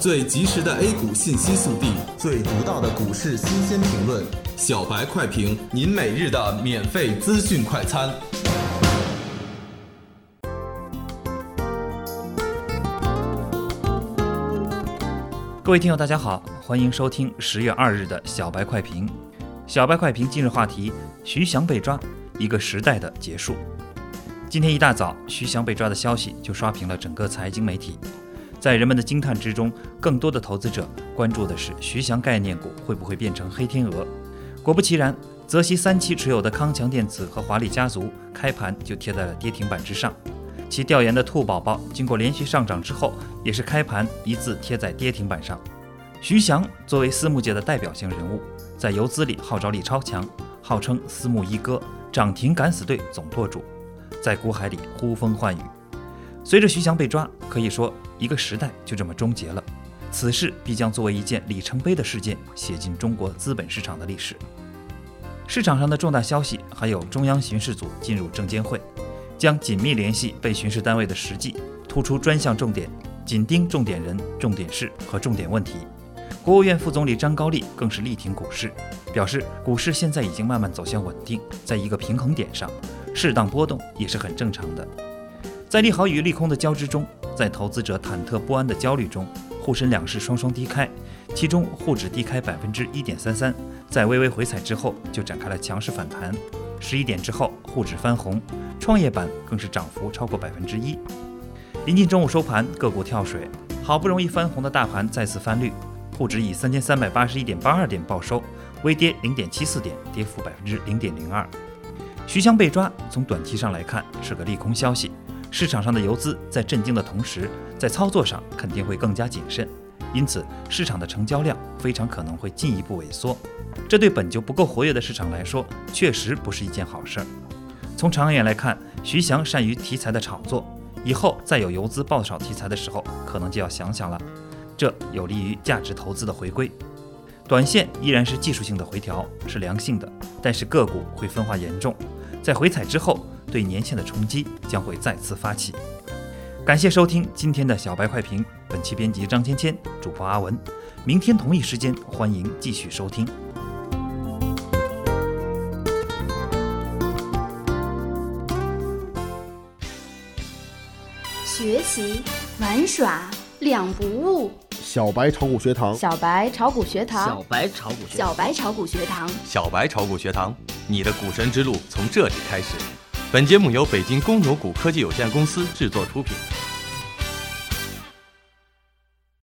最及时的 A 股信息速递，最独到的股市新鲜评论，小白快评，您每日的免费资讯快餐。各位听友，大家好，欢迎收听十月二日的小白快评。小白快评今日话题：徐翔被抓，一个时代的结束。今天一大早，徐翔被抓的消息就刷屏了整个财经媒体。在人们的惊叹之中，更多的投资者关注的是徐翔概念股会不会变成黑天鹅。果不其然，泽熙三期持有的康强电子和华丽家族开盘就贴在了跌停板之上。其调研的兔宝宝经过连续上涨之后，也是开盘一字贴在跌停板上。徐翔作为私募界的代表性人物，在游资里号召力超强，号称私募一哥、涨停敢死队总舵主，在股海里呼风唤雨。随着徐翔被抓，可以说一个时代就这么终结了。此事必将作为一件里程碑的事件写进中国资本市场的历史。市场上的重大消息还有中央巡视组进入证监会，将紧密联系被巡视单位的实际，突出专项重点，紧盯重点人、重点事和重点问题。国务院副总理张高丽更是力挺股市，表示股市现在已经慢慢走向稳定，在一个平衡点上，适当波动也是很正常的。在利好与利空的交织中，在投资者忐忑不安的焦虑中，沪深两市双双低开，其中沪指低开百分之一点三三，在微微回踩之后就展开了强势反弹。十一点之后，沪指翻红，创业板更是涨幅超过百分之一。临近中午收盘，个股跳水，好不容易翻红的大盘再次翻绿，沪指以三千三百八十一点八二点报收，微跌零点七四点，跌幅百分之零点零二。徐翔被抓，从短期上来看是个利空消息。市场上的游资在震惊的同时，在操作上肯定会更加谨慎，因此市场的成交量非常可能会进一步萎缩。这对本就不够活跃的市场来说，确实不是一件好事儿。从长远来看，徐翔善于题材的炒作，以后再有游资爆炒题材的时候，可能就要想想了。这有利于价值投资的回归。短线依然是技术性的回调，是良性的，但是个股会分化严重，在回踩之后。对年限的冲击将会再次发起。感谢收听今天的小白快评，本期编辑张芊芊，主播阿文。明天同一时间，欢迎继续收听。学习玩耍两不误。小白炒股学堂，小白炒股学堂，小白炒股，小白炒股学堂，小白炒股学堂，你的股神之路从这里开始。本节目由北京公牛股科技有限公司制作出品。